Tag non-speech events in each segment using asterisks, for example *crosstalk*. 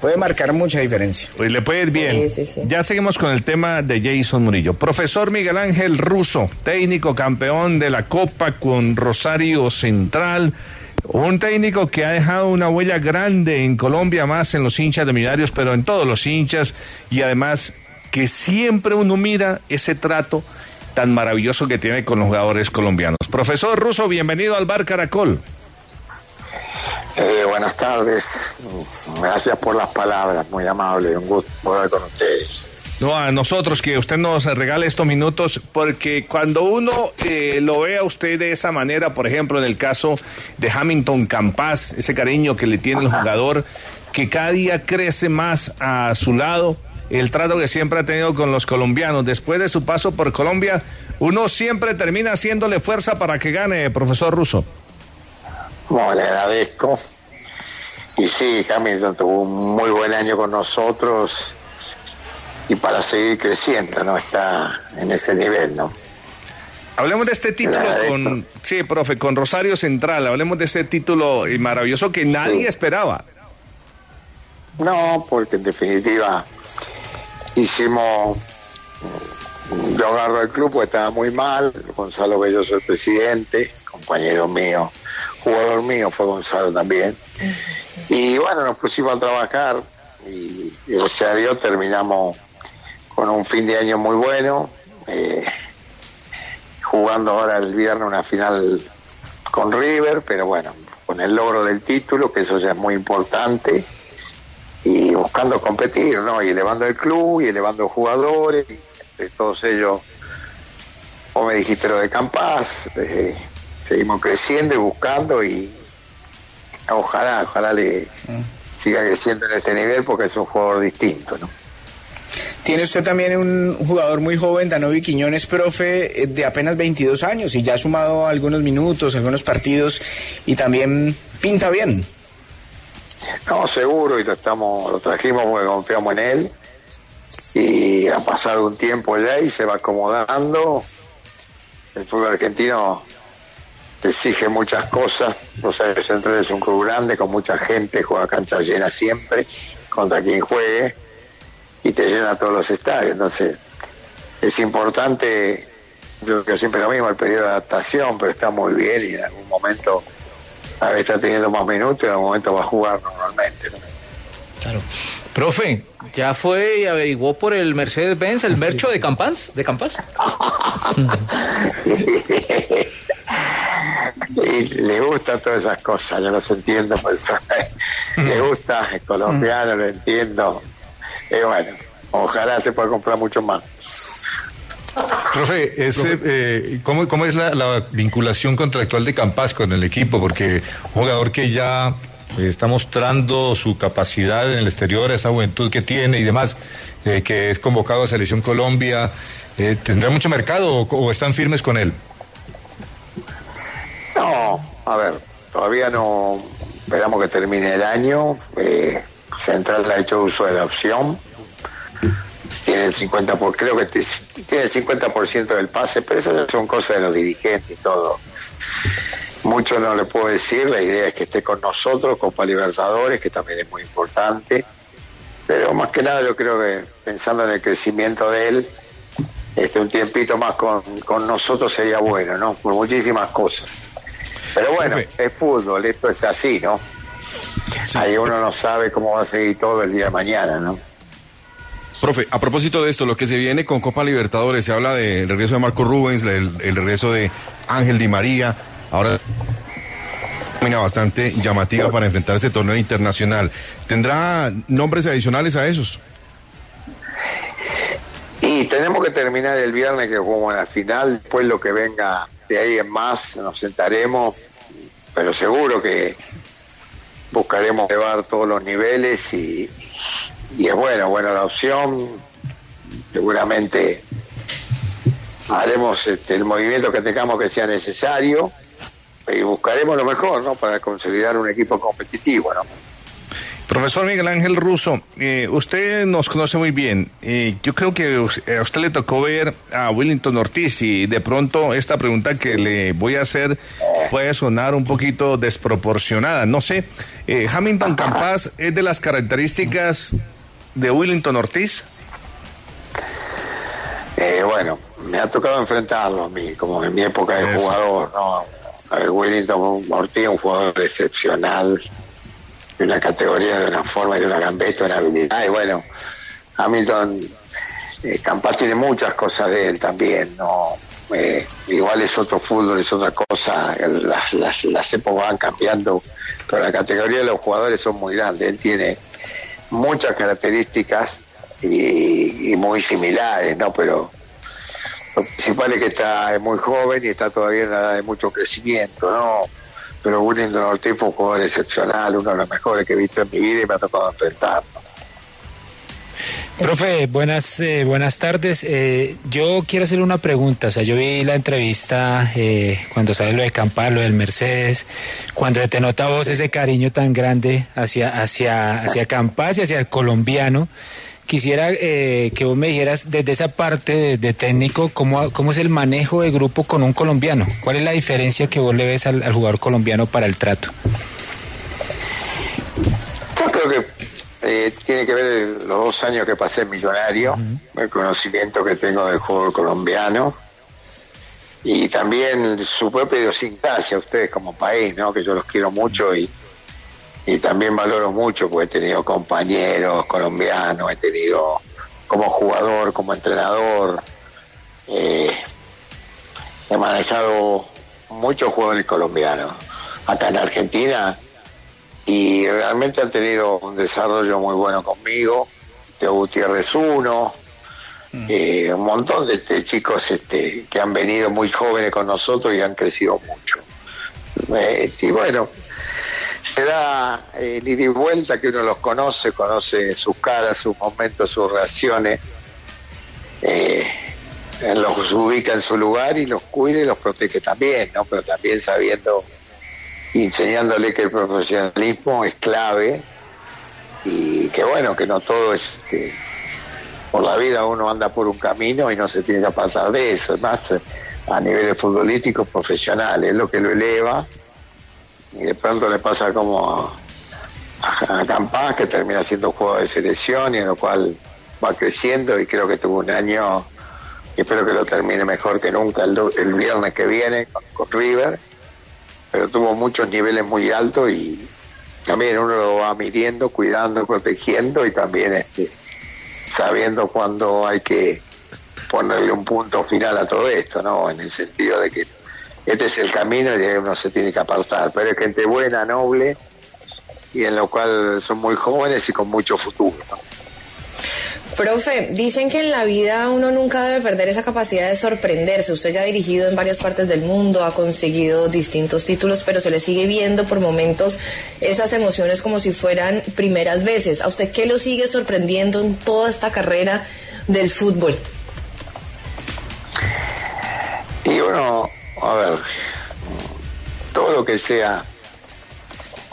Puede marcar mucha diferencia. Pues le puede ir bien. Sí, sí, sí. Ya seguimos con el tema de Jason Murillo. Profesor Miguel Ángel Russo, técnico campeón de la Copa con Rosario Central. Un técnico que ha dejado una huella grande en Colombia, más en los hinchas de Millonarios, pero en todos los hinchas. Y además que siempre uno mira ese trato tan maravilloso que tiene con los jugadores colombianos. Profesor Russo, bienvenido al Bar Caracol. Eh, buenas tardes, gracias por las palabras, muy amable, un gusto hablar con ustedes. No, a nosotros que usted nos regale estos minutos, porque cuando uno eh, lo ve a usted de esa manera, por ejemplo, en el caso de Hamilton Campas, ese cariño que le tiene el jugador, que cada día crece más a su lado, el trato que siempre ha tenido con los colombianos, después de su paso por Colombia, uno siempre termina haciéndole fuerza para que gane, profesor Russo. Bueno, le agradezco. Y sí, Hamilton tuvo un muy buen año con nosotros y para seguir creciendo, ¿no? Está en ese nivel, ¿no? Hablemos de este título con, sí, profe, con Rosario Central, hablemos de ese título maravilloso que nadie Sí. esperaba. No, porque en definitiva hicimos. Yo agarro el club porque estaba muy mal. Gonzalo Belloso, el presidente, compañero mío, jugador mío fue Gonzalo también. Y bueno, nos pusimos a trabajar y gracias a Dios terminamos con un fin de año muy bueno. eh, jugando ahora el viernes una final con River, pero bueno, con el logro del título, que eso ya es muy importante y buscando competir, ¿no? Y elevando el club y elevando jugadores, entre todos ellos, como me dijiste lo de Campas, eh, seguimos creciendo y buscando y ojalá, ojalá le siga creciendo en este nivel porque es un jugador distinto, ¿no? Tiene usted también un jugador muy joven, Danovi Quiñones, profe, eh, de apenas 22 años y ya ha sumado algunos minutos, algunos partidos y también pinta bien. No, seguro, y lo estamos, lo trajimos porque confiamos en él. Y ha pasado un tiempo ya y se va acomodando. El fútbol argentino exige muchas cosas. Rosario Central es un club grande, con mucha gente, juega cancha llena siempre, contra quien juegue, y te llena todos los estadios. Entonces, es importante, yo creo que siempre lo mismo, el periodo de adaptación, pero está muy bien y en algún momento a veces está teniendo más minutos y en algún momento va a jugar normalmente. ¿no? Claro. Profe, ¿ya fue y averiguó por el Mercedes-Benz, el mercho de Campans? ¿De Campas? *laughs* *laughs* y le gustan todas esas cosas, yo los entiendo, por eso le gusta, es colombiano, lo entiendo. Y bueno, ojalá se pueda comprar mucho más. Profe, ese, eh, ¿cómo, cómo es la, la vinculación contractual de Campas con el equipo? Porque un jugador que ya eh, está mostrando su capacidad en el exterior, esa juventud que tiene y demás, eh, que es convocado a Selección Colombia, eh, ¿tendrá mucho mercado o, o están firmes con él? A ver, todavía no esperamos que termine el año. Eh, Central ha hecho uso de la opción. Tiene el 50%, por, creo que tiene el 50% del pase, pero eso son cosas de los dirigentes y todo. Mucho no le puedo decir, la idea es que esté con nosotros, Copa Libertadores, que también es muy importante. Pero más que nada yo creo que pensando en el crecimiento de él, este un tiempito más con, con nosotros sería bueno, ¿no? Por muchísimas cosas. Pero bueno, es fútbol, esto es así, ¿no? Ahí uno no sabe cómo va a seguir todo el día de mañana, ¿no? Profe, a propósito de esto, lo que se viene con Copa Libertadores, se habla del regreso de Marco Rubens, el, el regreso de Ángel Di María, ahora una bastante llamativa para enfrentar este torneo internacional. ¿Tendrá nombres adicionales a esos? Y tenemos que terminar el viernes que jugamos la final, después lo que venga de ahí en más, nos sentaremos, pero seguro que buscaremos llevar todos los niveles y, y es bueno, buena la opción. Seguramente haremos este, el movimiento que tengamos que sea necesario y buscaremos lo mejor, ¿no? Para consolidar un equipo competitivo, ¿no? Profesor Miguel Ángel Russo, eh, usted nos conoce muy bien. Eh, yo creo que a usted le tocó ver a Willington Ortiz y de pronto esta pregunta que le voy a hacer puede sonar un poquito desproporcionada. No sé, eh, Hamilton Campas es de las características de Willington Ortiz. bueno, me ha tocado enfrentarlo a mí, como en mi época de jugador, ¿no? Willington Ortiz, un jugador excepcional de una categoría, de una forma, de una gambeta, de una habilidad. Y bueno, Hamilton, eh, Campas tiene muchas cosas de él también, ¿no? Eh, igual es otro fútbol, es otra cosa, las, las, las épocas van cambiando, pero la categoría de los jugadores son muy grandes. Él tiene muchas características y, muy similares, ¿no? Pero lo principal es que está es muy joven y está todavía en la edad de mucho crecimiento, ¿no? Pero Willington Ortiz fue un jugador excepcional, uno de los mejores que he visto en mi vida y me ha tocado enfrentarlo. Profe, buenas, eh, buenas tardes. Eh, yo quiero hacerle una pregunta. O sea, yo vi la entrevista eh, cuando sale lo de Campar, lo del Mercedes, cuando te nota vos ese cariño tan grande hacia, hacia, hacia Campas y hacia el colombiano. Quisiera eh, que vos me dijeras desde esa parte de, técnico cómo, cómo es el manejo de grupo con un colombiano. ¿Cuál es la diferencia que vos le ves al, jugador colombiano para el trato? Yo creo que eh, tiene que ver los dos años que pasé en Millonario, el conocimiento que tengo del juego colombiano y también su propia idiosincrasia, ustedes como país, ¿no? que yo los quiero mucho y, y también valoro mucho porque he tenido compañeros colombianos, he tenido como jugador, como entrenador, eh, he manejado muchos jugadores colombianos acá en Argentina y realmente han tenido un desarrollo muy bueno conmigo. Teo Gutiérrez uno, mm. eh, un montón de, chicos este, que han venido muy jóvenes con nosotros y han crecido mucho. Eh, y bueno, se da el ida y vuelta que uno los conoce, conoce sus caras, sus momentos, sus reacciones, eh, los ubica en su lugar y los cuida y los protege también, ¿no? Pero también sabiendo, enseñándole que el profesionalismo es clave y que bueno, que no todo es que por la vida uno anda por un camino y no se tiene que pasar de eso, es más a niveles futbolísticos profesionales, es lo que lo eleva y de pronto le pasa como a, Campas que termina siendo juego de selección y en lo cual va creciendo y creo que tuvo un año y espero que lo termine mejor que nunca el, viernes que viene con, River pero tuvo muchos niveles muy altos y también uno lo va midiendo, cuidando, protegiendo y también este, sabiendo cuándo hay que ponerle un punto final a todo esto, ¿no? En el sentido de que este es el camino y uno se tiene que apartar. Pero es gente buena, noble y en lo cual son muy jóvenes y con mucho futuro. Profe, dicen que en la vida uno nunca debe perder esa capacidad de sorprenderse. Usted ya ha dirigido en varias partes del mundo, ha conseguido distintos títulos, pero se le sigue viendo por momentos esas emociones como si fueran primeras veces. ¿A usted qué lo sigue sorprendiendo en toda esta carrera del fútbol? Y bueno, a ver, todo lo que sea,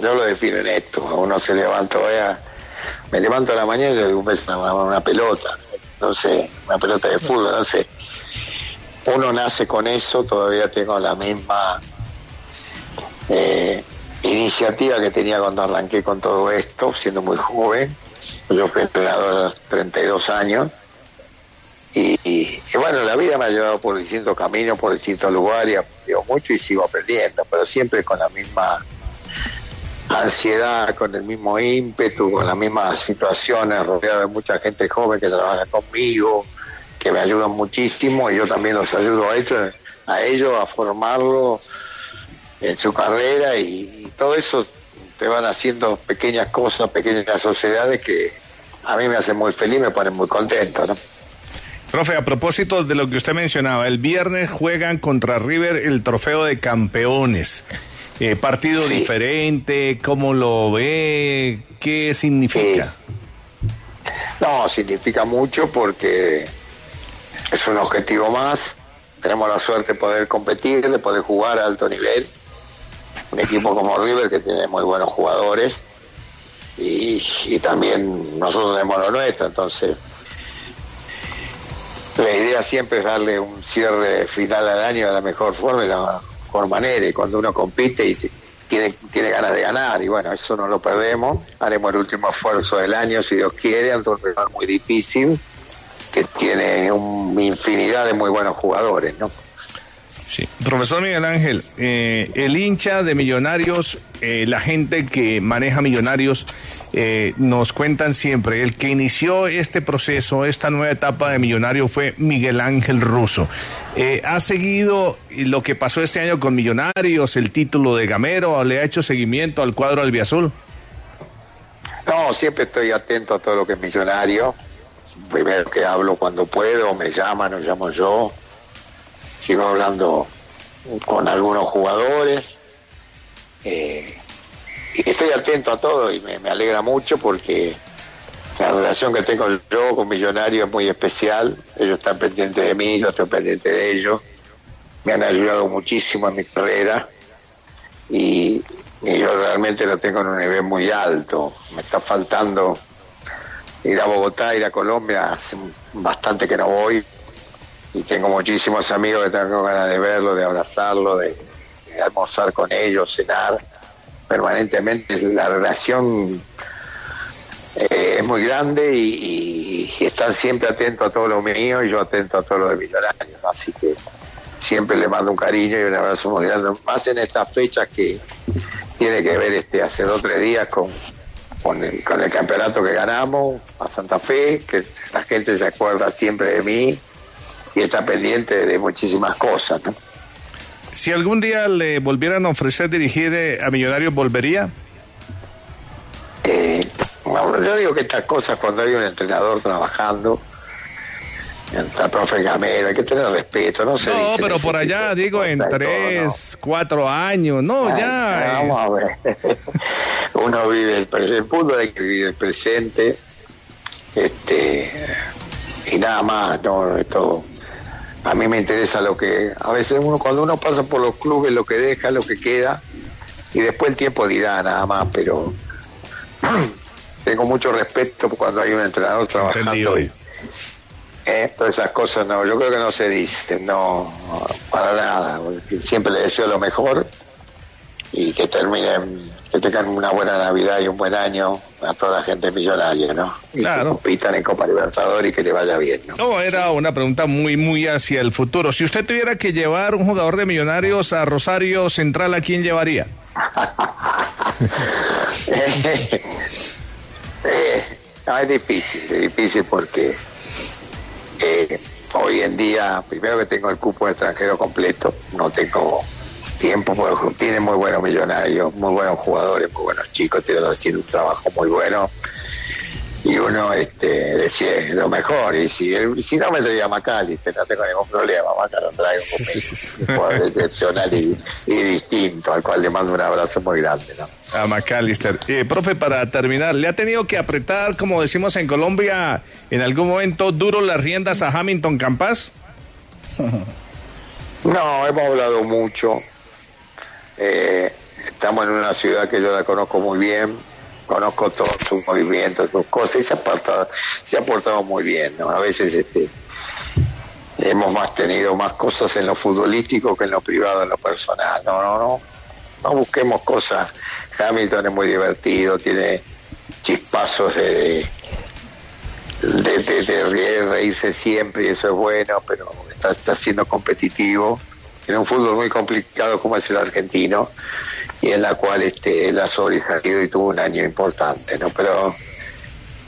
yo lo defino en esto, uno se levanta, vaya, me levanto a la mañana y le digo, una, una pelota, no sé, una pelota de fútbol, no sé. Uno nace con eso, todavía tengo la misma eh, iniciativa que tenía cuando arranqué con todo esto, siendo muy joven. Yo fui entrenador a los 32 años y, bueno, la vida me ha llevado por distintos caminos, por distintos lugares, y aprendido mucho y sigo aprendiendo, pero siempre con la misma ansiedad, con el mismo ímpetu, con las mismas situaciones, rodeado de mucha gente joven que trabaja conmigo, que me ayudan muchísimo y yo también los ayudo a ellos, a ellos a formarlo en su carrera y, todo eso te van haciendo pequeñas cosas, pequeñas sociedades que a mí me hacen muy feliz, me ponen muy contento, ¿no? Profe, a propósito de lo que usted mencionaba, el viernes juegan contra River el trofeo de campeones. Eh, partido diferente, ¿cómo lo ve? ¿Qué significa? No, significa mucho porque es un objetivo más. Tenemos la suerte de poder competir, de poder jugar a alto nivel. Un equipo como River que tiene muy buenos jugadores y, y también nosotros tenemos lo nuestro, entonces la idea siempre es darle un cierre final al año de la mejor forma y la mejor manera. Y cuando uno compite y tiene, tiene ganas de ganar, y bueno, eso no lo perdemos. Haremos el último esfuerzo del año, si Dios quiere, ante un rival muy difícil, que tiene una infinidad de muy buenos jugadores, ¿no? Sí. Profesor Miguel Ángel, eh, el hincha de Millonarios, eh, la gente que maneja Millonarios, eh, nos cuentan siempre, el que inició este proceso, esta nueva etapa de Millonario fue Miguel Ángel Russo. Eh, ¿Ha seguido lo que pasó este año con Millonarios, el título de Gamero, le ha hecho seguimiento al cuadro albiazul? No, siempre estoy atento a todo lo que es millonario. Primero que hablo cuando puedo, me llaman, o llamo yo. Sigo hablando con algunos jugadores. Eh, y estoy atento a todo y me, alegra mucho porque la relación que tengo yo con Millonarios es muy especial. Ellos están pendientes de mí, yo estoy pendiente de ellos. Me han ayudado muchísimo en mi carrera y, y yo realmente lo tengo en un nivel muy alto. Me está faltando ir a Bogotá, ir a Colombia, hace bastante que no voy y tengo muchísimos amigos que tengo ganas de verlo, de abrazarlo, de, almorzar con ellos, cenar permanentemente. La relación eh, es muy grande y, están siempre atentos a todo lo mío y yo atento a todo lo de Millonarios. Así que siempre le mando un cariño y un abrazo muy grande, más en estas fechas que tiene que ver este hace dos o tres días con, con el campeonato que ganamos a Santa Fe, que la gente se acuerda siempre de mí y está pendiente de muchísimas cosas. ¿no? Si algún día le volvieran a ofrecer dirigir eh, a Millonarios, ¿volvería? Eh, bueno, yo digo que estas cosas cuando hay un entrenador trabajando, está profe Gamero, hay que tener respeto, no sé. No, pero por allá, digo, en tres, cuatro años, no, ya. eh. Vamos a ver. *laughs* Uno vive el, el fútbol, hay que vivir el presente, este, y nada más, no, esto, a mí me interesa lo que, a veces uno, cuando uno pasa por los clubes, lo que deja, lo que queda, y después el tiempo dirá nada más, pero *clears throat* tengo mucho respeto cuando hay un entrenador trabajando. y- eh, todas esas cosas no, yo creo que no se dicen, no, para nada. Siempre le deseo lo mejor y que terminen, que tengan una buena Navidad y un buen año a toda la gente millonaria, ¿no? Y Claro. que compitan en Copa Libertadores y que le vaya bien, ¿no? No, era una pregunta muy, muy hacia el futuro. Si usted tuviera que llevar un jugador de Millonarios a Rosario Central, ¿a quién llevaría? *laughs* Eh, no, es difícil, es difícil porque eh, hoy en día, primero que tengo el cupo de extranjero completo, no tengo tiempo, porque tiene muy buenos millonarios, muy buenos jugadores, muy buenos chicos, tienen haciendo un trabajo muy bueno. Y uno este, decía lo mejor, y si, y si no me sería Macalister, no tengo ningún problema, Maca lo traigo conmigo. Un jugador excepcional y, y distinto, al cual le mando un abrazo muy grande. ¿no? A McAllister. Eh, profe, para terminar, ¿le ha tenido que apretar, como decimos en Colombia, en algún momento duro las riendas a Hamilton Campas? *laughs* No, hemos hablado mucho. Eh, estamos en una ciudad que yo la conozco muy bien, conozco todos sus movimientos, sus cosas, y se ha portado, se ha portado muy bien. ¿no? A veces este, hemos más tenido más cosas en lo futbolístico que en lo privado, en lo personal. No, no, no. No busquemos cosas. Hamilton es muy divertido, tiene chispazos de, de, de- de re- reírse siempre y eso es bueno, pero está, está siendo competitivo en un fútbol muy complicado como es el argentino y en la cual este él ha sobresalido y tuvo un año importante, ¿no? Pero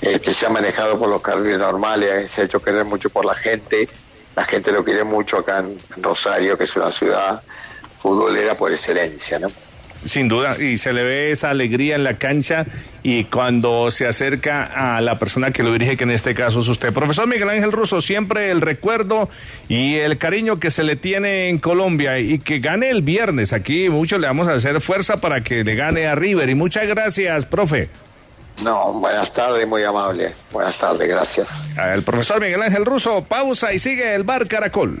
este, se ha manejado por los carriles normales, se ha hecho querer mucho por la gente, la gente lo quiere mucho acá en Rosario, que es una ciudad futbolera por excelencia, ¿no? Sin duda, y se le ve esa alegría en la cancha y cuando se acerca a la persona que lo dirige, que en este caso es usted. Profesor Miguel Ángel Russo, siempre el recuerdo y el cariño que se le tiene en Colombia y que gane el viernes. Aquí mucho le vamos a hacer fuerza para que le gane a River. Y muchas gracias, profe. No, buenas tardes, muy amable. Buenas tardes, gracias. El profesor Miguel Ángel Russo, pausa y sigue el bar Caracol.